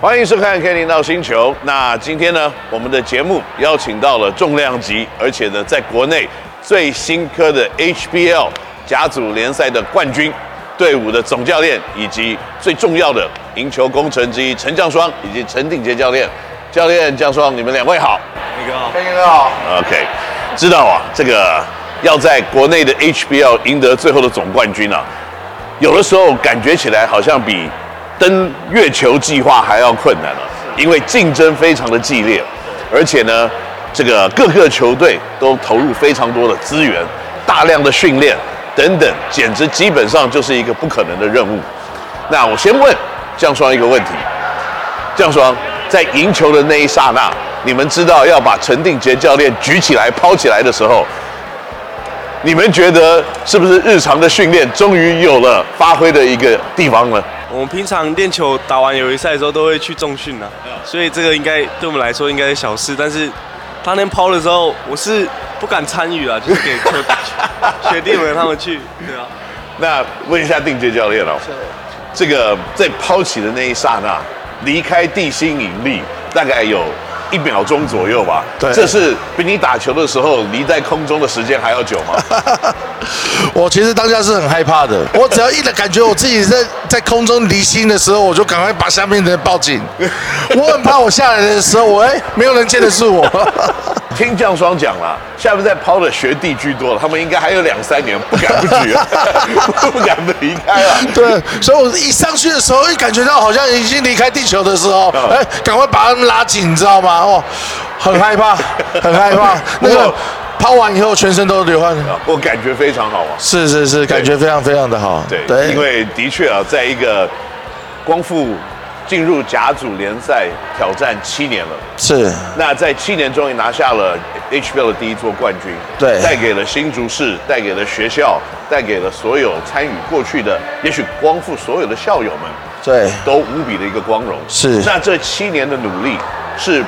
欢迎收看《Ken 领导星球》。那今天呢，我们的节目邀请到了重量级，而且呢，在国内最新科的 HBL 甲组联赛的冠军队伍的总教练，以及最重要的赢球功臣之一陈将双，以及陈鼎杰教练。教练将双，你们两位好。你好，Ken 哥好。OK，知道啊，这个要在国内的 HBL 赢得最后的总冠军啊，有的时候感觉起来好像比。登月球计划还要困难了，因为竞争非常的激烈，而且呢，这个各个球队都投入非常多的资源、大量的训练等等，简直基本上就是一个不可能的任务。那我先问将双一个问题：将双在赢球的那一刹那，你们知道要把陈定杰教练举起来抛起来的时候，你们觉得是不是日常的训练终于有了发挥的一个地方了？我们平常练球打完友谊赛的时候都会去重训啊，所以这个应该对我们来说应该是小事。但是他那抛的时候，我是不敢参与啊，就是给球学弟们他们去。对啊。那问一下定杰教练哦，这个在抛起的那一刹那，离开地心引力大概有一秒钟左右吧？对。这是比你打球的时候离在空中的时间还要久吗？我其实当下是很害怕的，我只要一的感觉我自己在在空中离心的时候，我就赶快把下面的人抱紧。我很怕我下来的时候，我哎，没有人见的是我。听降霜讲了，下面在抛的学弟居多了，他们应该还有两三年不敢不举，不敢不 离开了。对，所以我一上去的时候，一感觉到好像已经离开地球的时候，哎，赶快把他们拉紧，你知道吗？哦，很害怕，很害怕。那个。抛完以后，全身都流汗，我感觉非常好啊！是是是，感觉非常非常的好。对对，因为的确啊，在一个光复进入甲组联赛挑战七年了，是。那在七年终于拿下了 HBL 的第一座冠军，对，带给了新竹市，带给了学校，带给了所有参与过去的，也许光复所有的校友们，对，都无比的一个光荣。是。那这七年的努力，是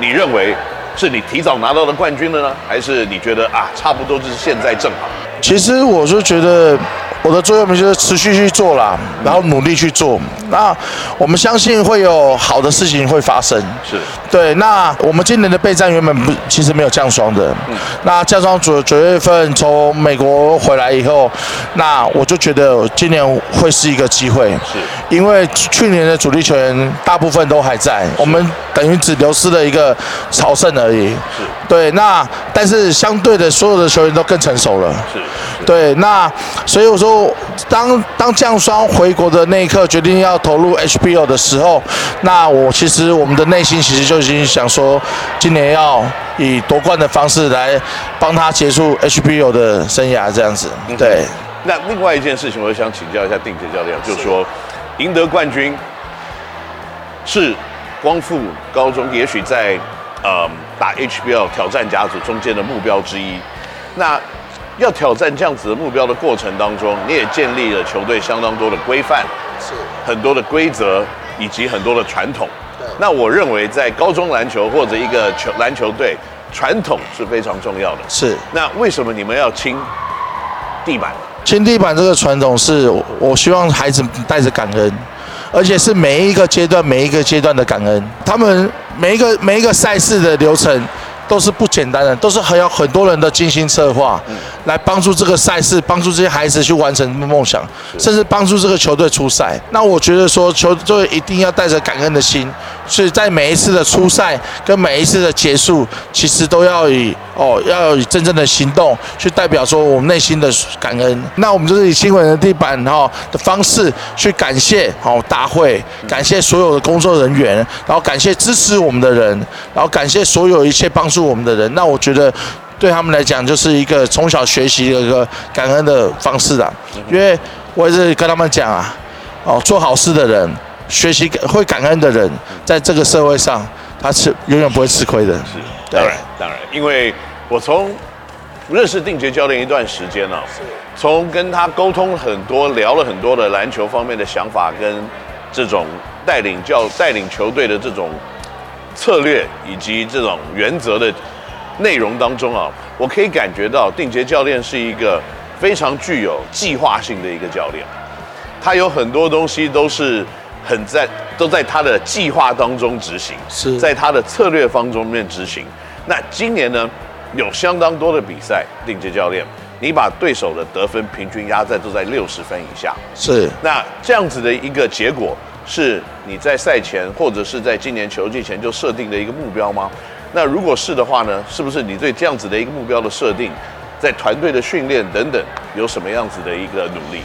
你认为？是你提早拿到的冠军了呢，还是你觉得啊，差不多就是现在正好？其实我是觉得。我的座右铭就是持续去做啦，然后努力去做。那我们相信会有好的事情会发生。是对。那我们今年的备战原本不其实没有降霜的。嗯。那降霜九九月份从美国回来以后，那我就觉得今年会是一个机会。是。因为去年的主力球员大部分都还在，我们等于只流失了一个朝圣而已。是。对。那但是相对的，所有的球员都更成熟了。是。对。那所以我说。当当降霜回国的那一刻，决定要投入 HBO 的时候，那我其实我们的内心其实就已经想说，今年要以夺冠的方式来帮他结束 HBO 的生涯，这样子。对。那另外一件事情，我想请教一下定杰教练，就是说，赢得冠军是光复高中也许在呃打 HBL 挑战甲组中间的目标之一。那要挑战这样子的目标的过程当中，你也建立了球队相当多的规范，是很多的规则以及很多的传统。对。那我认为在高中篮球或者一个球篮球队，传统是非常重要的。是。那为什么你们要清地板？亲地板这个传统是，我希望孩子带着感恩，而且是每一个阶段每一个阶段的感恩。他们每一个每一个赛事的流程。都是不简单的，都是很有很多人的精心策划，来帮助这个赛事，帮助这些孩子去完成梦想，甚至帮助这个球队出赛。那我觉得说，球队一定要带着感恩的心，所以在每一次的初赛跟每一次的结束，其实都要以哦，要以真正的行动去代表说我们内心的感恩。那我们就是以新闻的地板哈的方式去感谢好大会，感谢所有的工作人员，然后感谢支持我们的人，然后感谢所有一切帮助。我们的人，那我觉得对他们来讲就是一个从小学习的一个感恩的方式啊。因为我也是跟他们讲啊，哦，做好事的人，学习会感恩的人，在这个社会上，他是永远不会吃亏的。是，当然，当然，因为我从认识定杰教练一段时间了，从跟他沟通很多，聊了很多的篮球方面的想法，跟这种带领教带领球队的这种。策略以及这种原则的内容当中啊，我可以感觉到定杰教练是一个非常具有计划性的一个教练。他有很多东西都是很在都在他的计划当中执行，是在他的策略方中面执行。那今年呢，有相当多的比赛，定杰教练，你把对手的得分平均压在都在六十分以下，是那这样子的一个结果，是你在赛前或者是在今年球季前就设定的一个目标吗？那如果是的话呢，是不是你对这样子的一个目标的设定，在团队的训练等等，有什么样子的一个努力？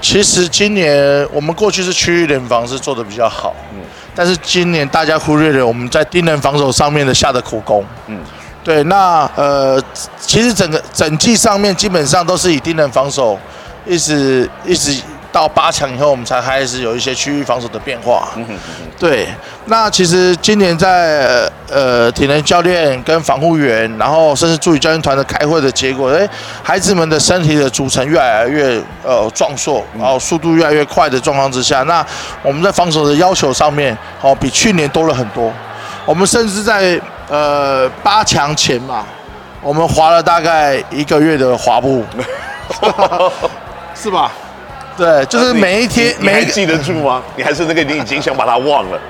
其实今年我们过去是区域联防是做的比较好，嗯，但是今年大家忽略了我们在盯人防守上面的下的苦功，嗯，对，那呃，其实整个整季上面基本上都是以盯人防守，一直一直。到八强以后，我们才开始有一些区域防守的变化。嗯哼嗯哼。对，那其实今年在呃体能教练跟防护员，然后甚至助理教练团的开会的结果，哎，孩子们的身体的组成越来越呃壮硕，然后速度越来越快的状况之下，那我们在防守的要求上面，哦，比去年多了很多。我们甚至在呃八强前嘛，我们滑了大概一个月的滑步，是吧？对，就是每一天，你还记得住吗？你还是那个你已经想把它忘了。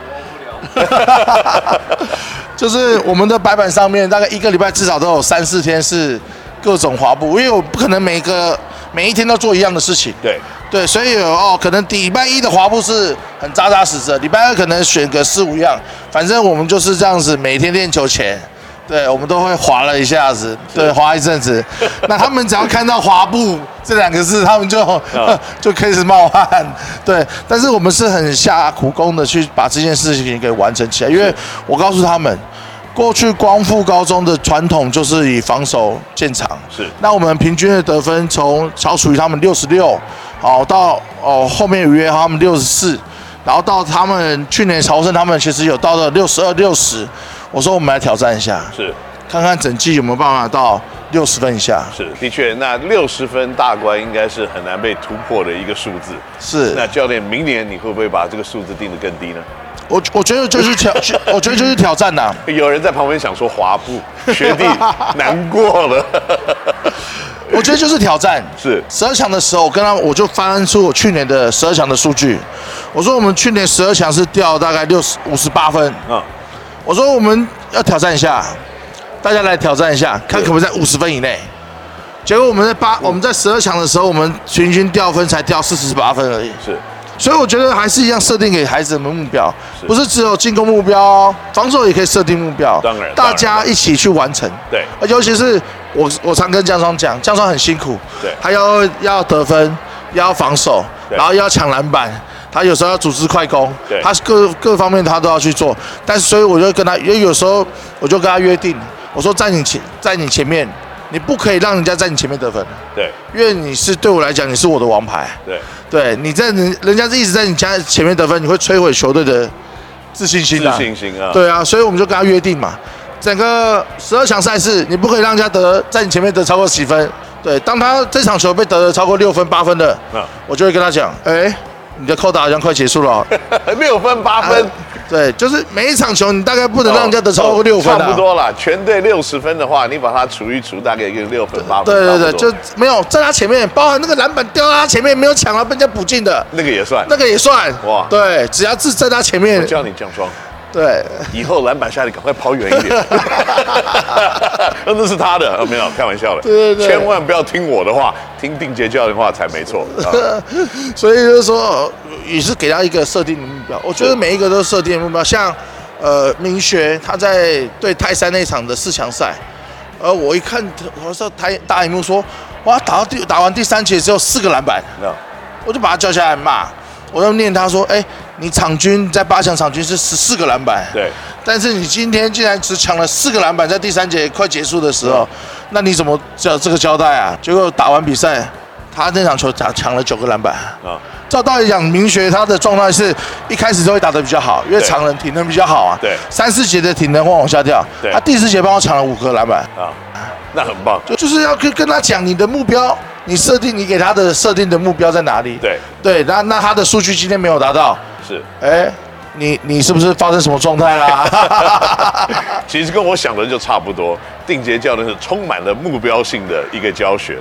就是我们的白板上面，大概一个礼拜至少都有三四天是各种滑步，因为我不可能每个每一天都做一样的事情。对对，所以哦，可能礼拜一的滑步是很扎扎实实，礼拜二可能选个四五样，反正我们就是这样子，每天练球前。对，我们都会滑了一下子，对，滑一阵子。那他们只要看到“滑步”这两个字，他们就、哦 就开始冒汗。对，但是我们是很下苦功的去把这件事情给完成起来。因为我告诉他们，过去光复高中的传统就是以防守见长。是。那我们平均的得分从曹楚瑜他们六十六，好到哦后面有约他们六十四，然后到他们去年朝圣他们其实有到了六十二、六十。我说我们来挑战一下，是，看看整季有没有办法到六十分以下。是，的确，那六十分大关应该是很难被突破的一个数字。是，那教练，明年你会不会把这个数字定得更低呢？我我觉得就是挑，我觉得就是挑战呐、啊。有人在旁边想说滑步，学弟难过了。我觉得就是挑战。是，十二强的时候，我跟他我就翻出我去年的十二强的数据。我说我们去年十二强是掉大概六十五十八分。嗯。我说我们要挑战一下，大家来挑战一下，看可不可以在五十分以内。结果我们在八，我们在十二强的时候，我们平均掉分才掉四十八分而已。是，所以我觉得还是一样设定给孩子们目标，不是只有进攻目标哦，防守也可以设定目标。当然，大家一起去完成。对，尤其是我，我常跟江双讲，江双很辛苦，对，他要要得分，要防守，然后要抢篮板。他有时候要组织快攻，对，他各各方面他都要去做，但是所以我就跟他，因为有时候我就跟他约定，我说在你前在你前面，你不可以让人家在你前面得分，对，因为你是对我来讲你是我的王牌，对，对，你在人人家是一直在你家前面得分，你会摧毁球队的自信心的，自信心啊，对啊，所以我们就跟他约定嘛，整个十二强赛事你不可以让人家得在你前面得超过几分，对，当他这场球被得了超过六分八分的，嗯，我就会跟他讲，哎。你的扣打好像快结束了，六分八分，啊，对，就是每一场球你大概不能让人家得超过六分，啊哦，差不多了。全队六十分的话，你把它除一除，大概一个六分八分。对对对，就没有在他前面，包含那个篮板掉到他前面没有抢了，被人家补进的，那个也算，那个也算。哇，对，只要是在他前面，我叫你降双。对，以后篮板下来赶快跑远一点。那那是他的，哦，没有开玩笑的。对对对，千万不要听我的话，听定杰教练话才没错。所以就是说，也是给他一个设定的目标。我觉得每一个都设定的目标，像呃明学他在对泰山那场的四强赛，呃我一看，我说台大荧幕说，哇打到第打完第三节只有四个篮板，我就把他叫下来骂。我要念他说：“哎，你场均在八强场均是十四个篮板，对，但是你今天竟然只抢了四个篮板，在第三节快结束的时候，那你怎么这这个交代啊？结果打完比赛，他那场球抢抢了九个篮板啊。照道理讲，明学他的状态是一开始都会打得比较好，因为常人体能比较好啊。对，三四节的体能会往下掉，他第四节帮我抢了五个篮板啊，那很棒。就就是要跟跟他讲你的目标。”你设定你给他的设定的目标在哪里？对对，那那他的数据今天没有达到，是哎，你你是不是发生什么状态啦？其实跟我想的就差不多，定杰教练是充满了目标性的一个教学。